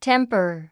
temper.